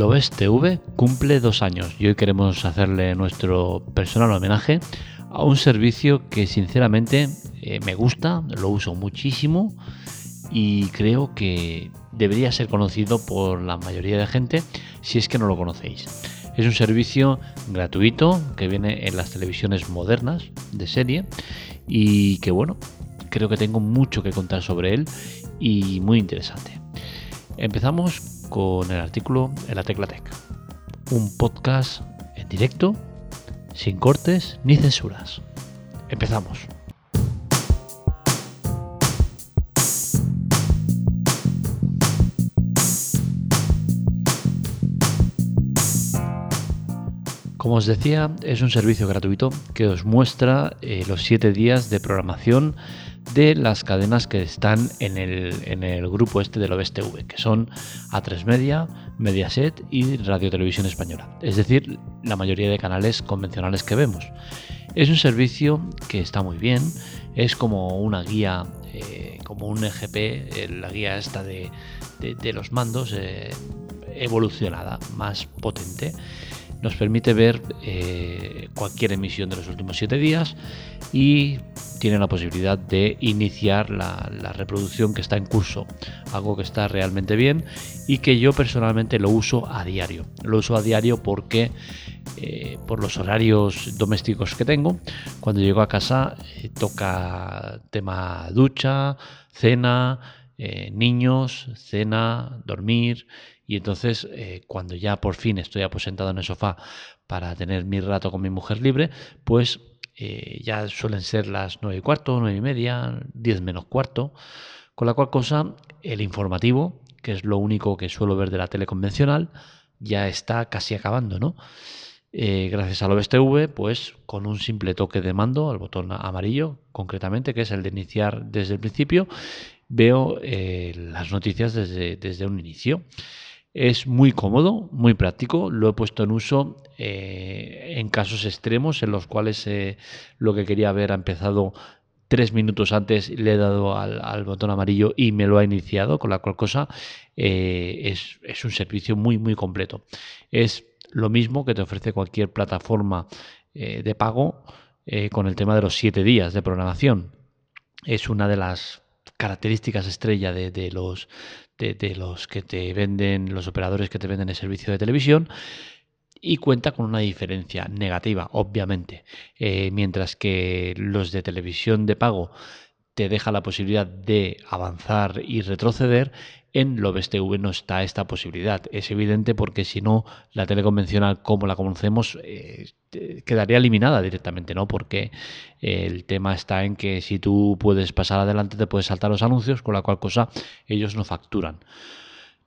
Lobes TV cumple dos años y hoy queremos hacerle nuestro personal homenaje a un servicio que sinceramente eh, me gusta, lo uso muchísimo y creo que debería ser conocido por la mayoría de gente si es que no lo conocéis. Es un servicio gratuito que viene en las televisiones modernas de serie y que bueno, creo que tengo mucho que contar sobre él y muy interesante. Empezamos con el artículo en la Tecla Tech. Un podcast en directo, sin cortes ni censuras. Empezamos. Como os decía, es un servicio gratuito que os muestra eh, los 7 días de programación de las cadenas que están en el, grupo este del OBSTV, que son A3 Media, Mediaset y Radio Televisión Española. Es decir, la mayoría de canales convencionales que vemos. Es un servicio que está muy bien, es como una guía, eh, como un EGP, eh, la guía esta de, los mandos eh, evolucionada, más potente nos permite ver cualquier emisión de los últimos siete días y tiene la posibilidad de iniciar la, reproducción que está en curso, algo que está realmente bien y que yo personalmente lo uso a diario. Lo uso a diario porque eh, por los horarios domésticos que tengo, cuando llego a casa eh, toca tema ducha, cena, eh, niños, cena, dormir y entonces cuando ya por fin estoy aposentado en el sofá para tener mi rato con mi mujer libre, pues eh, ya suelen ser las 9 y cuarto, 9 y media, 10 menos cuarto, con la cual cosa el informativo, que es lo único que suelo ver de la tele convencional, ya está casi acabando, ¿no? Eh, gracias al OBS TV, pues con un simple toque de mando, al botón amarillo concretamente, que es el de iniciar desde el principio, veo eh, las noticias desde, desde un inicio. Es muy cómodo, muy práctico. Lo he puesto en uso eh, en casos extremos en los cuales eh, lo que quería ver ha empezado tres minutos antes, le he dado al, botón amarillo y me lo ha iniciado, con la cual cosa eh, es, es, un servicio muy, muy completo. Es lo mismo que te ofrece cualquier plataforma de pago con el tema de los siete días de programación. Es una de las características estrella de, los, de, los que te venden, los operadores que te venden el servicio de televisión y cuenta con una diferencia negativa, obviamente. Eh, mientras que los de televisión de pago te deja la posibilidad de avanzar y retroceder, en Lobes TV no está esta posibilidad. Es evidente porque si no, la tele convencional como la conocemos eh, quedaría eliminada directamente, ¿no? Porque el tema está en que si tú puedes pasar adelante te puedes saltar los anuncios, con la cual cosa ellos no facturan.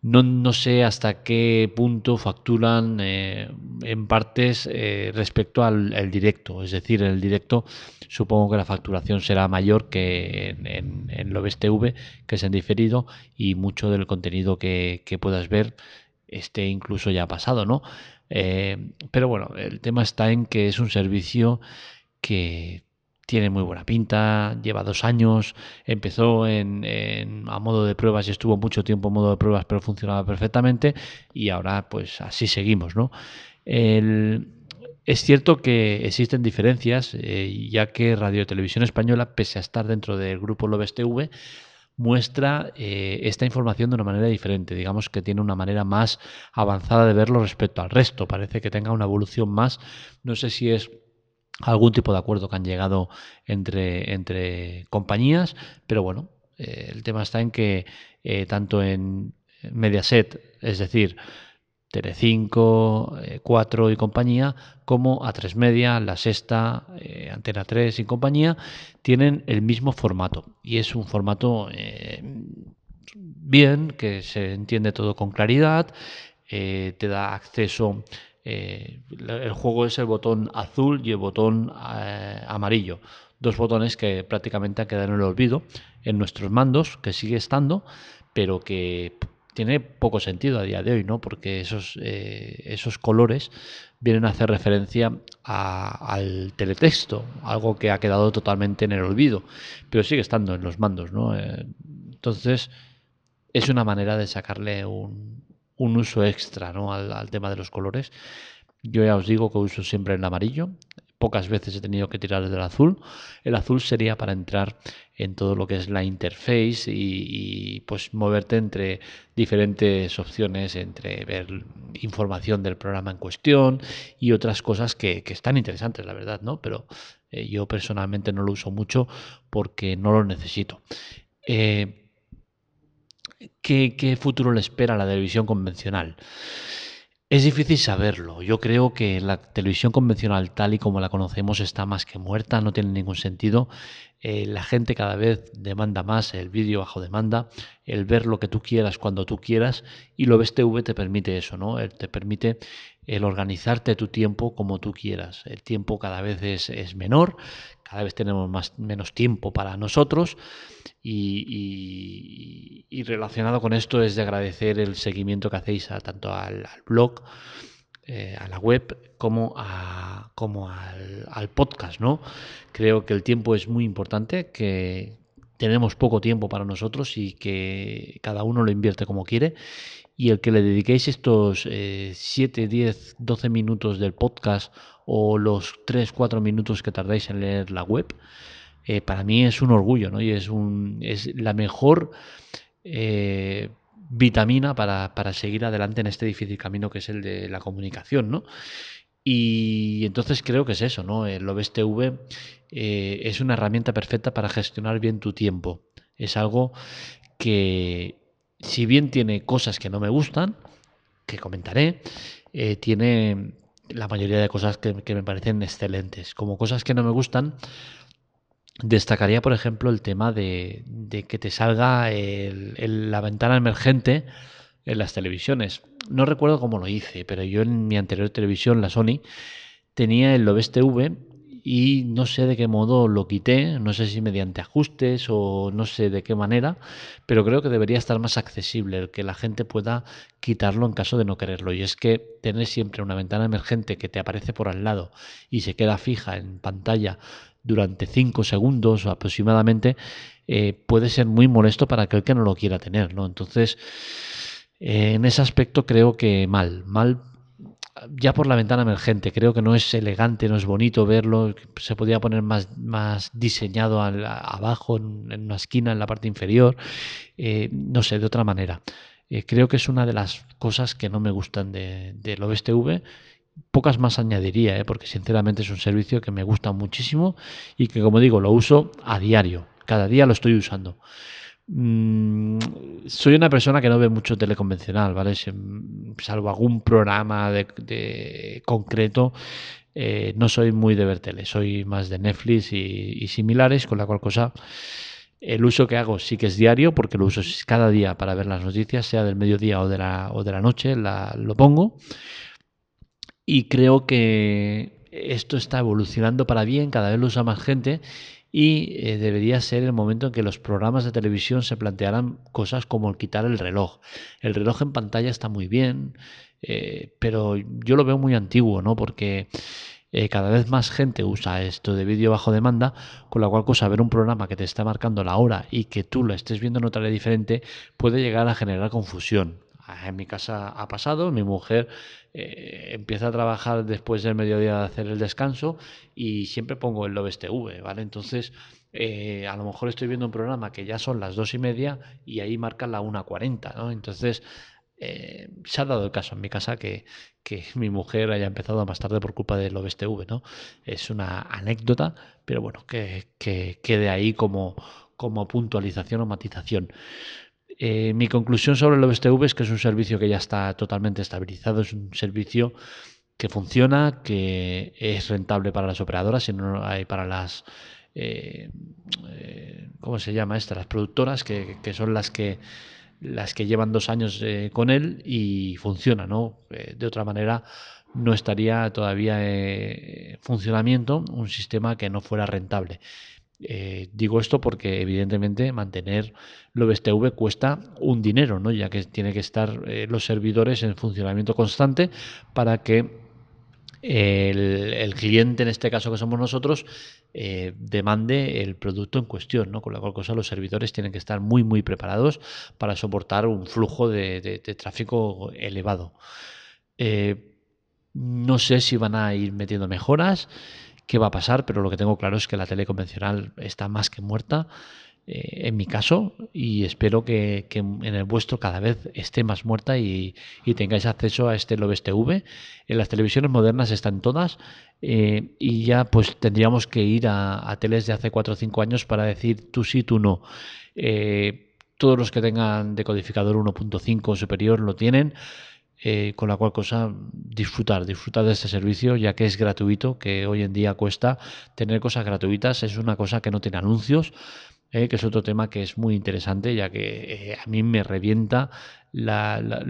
No, sé hasta qué punto facturan eh, en partes eh, respecto al directo. Es decir, en el directo supongo que la facturación será mayor que en, en, lo TV, que es en diferido, y mucho del contenido que, puedas ver esté incluso ya pasado, ¿no? Eh, pero bueno, el tema está en que es un servicio que tiene muy buena pinta, lleva dos años, empezó en, a modo de pruebas y estuvo mucho tiempo en modo de pruebas, pero funcionaba perfectamente y ahora pues así seguimos, ¿no? es cierto que existen diferencias, eh, ya que Radio Televisión Española, pese a estar dentro del grupo Lobes TV, muestra eh, esta información de una manera diferente. Digamos que tiene una manera más avanzada de verlo respecto al resto. Parece que tenga una evolución más. No sé si es algún tipo de acuerdo que han llegado entre, entre compañías, pero bueno, eh, el tema está en que eh, tanto en Mediaset, es decir, Telecinco, 4 y compañía, como A3 Media, La Sexta, Antena 3 y compañía, tienen el mismo formato. Y es un formato bien, que se entiende todo con claridad, te da acceso eh, el juego es el botón azul y el botón eh, amarillo. Dos botones que prácticamente han quedado en el olvido en nuestros mandos, que sigue estando, pero que tiene poco sentido a día de hoy, ¿no? Porque esos, eh, esos colores vienen a hacer referencia al teletexto, algo que ha quedado totalmente en el olvido, pero sigue estando en los mandos, ¿no? entonces, es una manera de sacarle un, un uso extra ¿no? al, tema de los colores. Yo ya os digo que uso siempre el amarillo. Pocas veces he tenido que tirar del azul. El azul sería para entrar en todo lo que es la interface y, pues moverte entre diferentes opciones, entre ver información del programa en cuestión y otras cosas que, están interesantes, la verdad, ¿no? Pero eh, yo personalmente no lo uso mucho porque no lo necesito. Eh, ¿qué, futuro le espera a la televisión convencional? Es difícil saberlo. Yo creo que la televisión convencional tal y como la conocemos está más que muerta, no tiene ningún sentido. Eh, la gente cada vez demanda más el vídeo bajo demanda, el ver lo que tú quieras cuando tú quieras y lo TV te permite eso, ¿no? te permite el organizarte tu tiempo como tú quieras. El tiempo cada vez es, es menor cada vez tenemos más, menos tiempo para nosotros y, relacionado con esto es de agradecer el seguimiento que hacéis tanto al, blog, eh, a la web, como, a, como al, podcast. ¿no? Creo que el tiempo es muy importante, que tenemos poco tiempo para nosotros y que cada uno lo invierte como quiere y el que le dediquéis estos 7, 10, 12 minutos del podcast o los 3, 4 minutos que tardáis en leer la web, eh, para mí es un orgullo, ¿no? Y es, un, es la mejor eh, vitamina para, seguir adelante en este difícil camino que es el de la comunicación, ¿no? Y entonces creo que es eso, ¿no? El OBS TV eh, es una herramienta perfecta para gestionar bien tu tiempo. Es algo que, si bien tiene cosas que no me gustan, que comentaré, tiene la mayoría de cosas que, me parecen excelentes. Como cosas que no me gustan, destacaría, por ejemplo, el tema de, que te salga la ventana emergente en las televisiones. No recuerdo cómo lo hice, pero yo en mi anterior televisión, la Sony, tenía el Lobes TV y no sé de qué modo lo quité, no sé si mediante ajustes o no sé de qué manera, pero creo que debería estar más accesible, el que la gente pueda quitarlo en caso de no quererlo. Y es que tener siempre una ventana emergente que te aparece por al lado y se queda fija en pantalla durante 5 segundos aproximadamente, eh, puede ser muy molesto para aquel que no lo quiera tener, ¿no? Entonces, eh, en ese aspecto creo que mal, mal ya por la ventana emergente. Creo que no es elegante, no es bonito verlo. Se podría poner más, más diseñado abajo, en, una esquina, en la parte inferior. Eh, no sé, de otra manera. Eh, creo que es una de las cosas que no me gustan de, del OBS Pocas más añadiría, eh, porque sinceramente es un servicio que me gusta muchísimo y que, como digo, lo uso a diario. Cada día lo estoy usando. Mm, soy una persona que no ve mucho teleconvencional, ¿vale? Salvo algún programa de, concreto, eh, no soy muy de ver tele, soy más de Netflix y, similares, con la cual cosa el uso que hago sí que es diario, porque lo uso cada día para ver las noticias, sea del mediodía o de la, o de la noche, lo pongo. Y creo que esto está evolucionando para bien, cada vez lo usa más gente y eh, debería ser el momento en que los programas de televisión se plantearan cosas como el quitar el reloj. El reloj en pantalla está muy bien, eh, pero yo lo veo muy antiguo, ¿no? Porque eh, cada vez más gente usa esto de vídeo bajo demanda, con la cual cosa ver un programa que te está marcando la hora y que tú lo estés viendo en otra área diferente puede llegar a generar confusión. Ah, en mi casa ha pasado, mi mujer eh, empieza a trabajar después del mediodía de hacer el descanso y siempre pongo el Lobes TV, ¿vale? Entonces, eh, a lo mejor estoy viendo un programa que ya son las dos y media y ahí marca la 1.40, ¿no? Entonces, eh, se ha dado el caso en mi casa que, mi mujer haya empezado más tarde por culpa del Lobes TV, ¿no? Es una anécdota, pero bueno, que, que quede ahí como, como puntualización o matización. Eh, mi conclusión sobre el OBSTV es que es un servicio que ya está totalmente estabilizado, es un servicio que funciona, que es rentable para las operadoras y no hay para las eh, eh, ¿cómo se llama esta? Las productoras que, son las que las que llevan dos años con él y funciona, ¿no? de otra manera no estaría todavía en funcionamiento un sistema que no fuera rentable. Eh, digo esto porque evidentemente mantener TV cuesta un dinero, ¿no? ya que tiene que estar eh, los servidores en funcionamiento constante para que el, cliente, en este caso que somos nosotros, eh, demande el producto en cuestión, ¿no? Con la cual cosa los servidores tienen que estar muy, muy preparados para soportar un flujo de, tráfico elevado. No sé si van a ir metiendo mejoras, qué va a pasar, pero lo que tengo claro es que la tele convencional está más que muerta. Eh, en mi caso y espero que, en el vuestro cada vez esté más muerta y, tengáis acceso a este Lobes TV. En las televisiones modernas están todas eh, y ya pues tendríamos que ir a, teles de hace 4 o 5 años para decir tú sí, tú no. Eh, todos los que tengan decodificador 1.5 superior lo tienen. Con la cual cosa disfrutar, disfrutar de este servicio ya que es gratuito, que hoy en día cuesta tener cosas gratuitas, es una cosa que no tiene anuncios, eh, que es otro tema que es muy interesante, ya que eh, a mí me revienta la, la,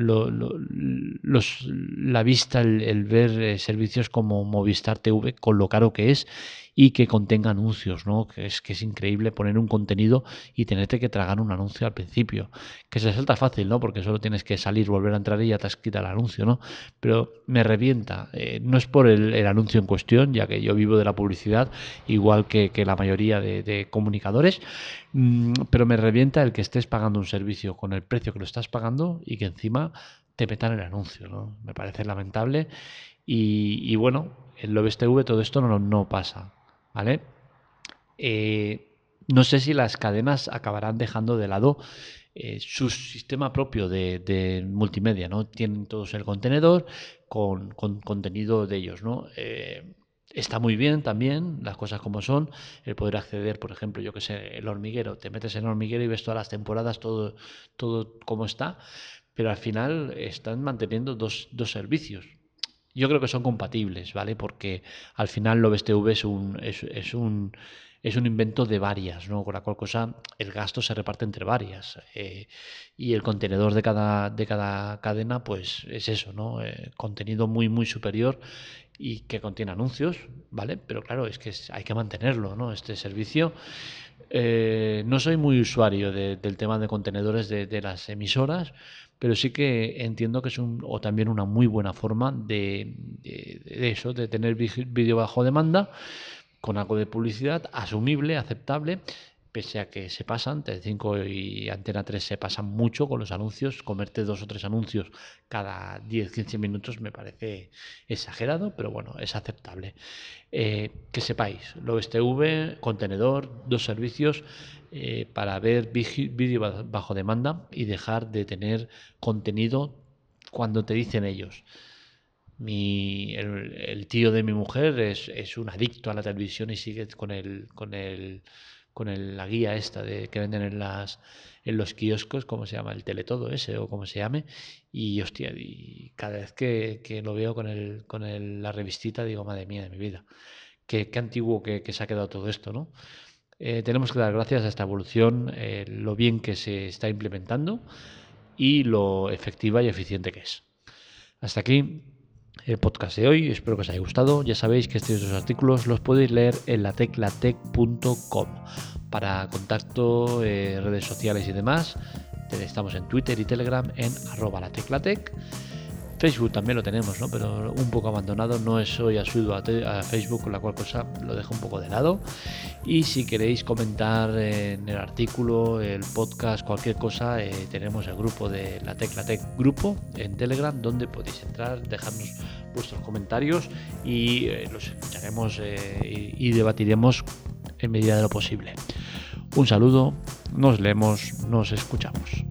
vista, el, ver eh, servicios como Movistar TV con lo caro que es y que contenga anuncios, ¿no? Que es que es increíble poner un contenido y tenerte que tragar un anuncio al principio, que se salta fácil, ¿no? Porque solo tienes que salir, volver a entrar y ya te has quitado el anuncio, ¿no? Pero me revienta, eh, no es por el, anuncio en cuestión, ya que yo vivo de la publicidad, igual que, la mayoría de, comunicadores, pero me revienta el que estés pagando un servicio con el precio que lo estás pagando y que encima te metan el anuncio, ¿no? Me parece lamentable y, bueno, en Lobes TV todo esto no, no pasa. ¿vale? Eh, no sé si las cadenas acabarán dejando de lado eh, su sistema propio de, multimedia, ¿no? Tienen todos el contenedor con, contenido de ellos, ¿no? Eh, está muy bien también, las cosas como son, el poder acceder, por ejemplo, yo que sé, el hormiguero, te metes en el hormiguero y ves todas las temporadas, todo, todo como está, pero al final están manteniendo dos, dos servicios, yo creo que son compatibles, ¿vale? Porque al final lo TV es un, es, un, es un invento de varias, ¿no? Con la cual cosa el gasto se reparte entre varias. Eh, y el contenedor de cada, de cada cadena, pues es eso, ¿no? Eh, contenido muy, muy superior y que contiene anuncios, ¿vale? Pero claro, es que hay que mantenerlo, ¿no? Este servicio. Eh, no soy muy usuario del tema de contenedores de, de las emisoras, pero sí que entiendo que es un, o también una muy buena forma de, eso, de tener vídeo bajo demanda con algo de publicidad asumible, aceptable, pese a que se pasan, T5 y Antena 3 se pasan mucho con los anuncios, comerte dos o tres anuncios cada 10-15 minutos me parece exagerado, pero bueno, es aceptable. Eh, que sepáis, lo STV, contenedor, dos servicios, eh, para ver vídeo bajo demanda y dejar de tener contenido cuando te dicen ellos. Mi, el, tío de mi mujer es, un adicto a la televisión y sigue con el, con el, con el, la guía esta de que venden en las en los kioscos, como se llama, el teletodo ese o como se llame, y hostia, y cada vez que, lo veo con el, con el, la revistita digo, madre mía de mi vida, qué, qué antiguo que, que, se ha quedado todo esto, ¿no? Eh, tenemos que dar gracias a esta evolución, eh, lo bien que se está implementando y lo efectiva y eficiente que es. Hasta aquí el podcast de hoy, espero que os haya gustado. Ya sabéis que estos dos artículos los podéis leer en lateclatec.com. Para contacto, eh, redes sociales y demás, estamos en Twitter y Telegram en arroba lateclatec. Facebook también lo tenemos, ¿no? pero un poco abandonado. No es hoy asiduo a, a Facebook, con la cual cosa lo dejo un poco de lado. Y si queréis comentar en el artículo, el podcast, cualquier cosa, eh, tenemos el grupo de la Tecla Tech Grupo en Telegram, donde podéis entrar, dejarnos vuestros comentarios y eh, los escucharemos eh, y debatiremos en medida de lo posible. Un saludo, nos leemos, nos escuchamos.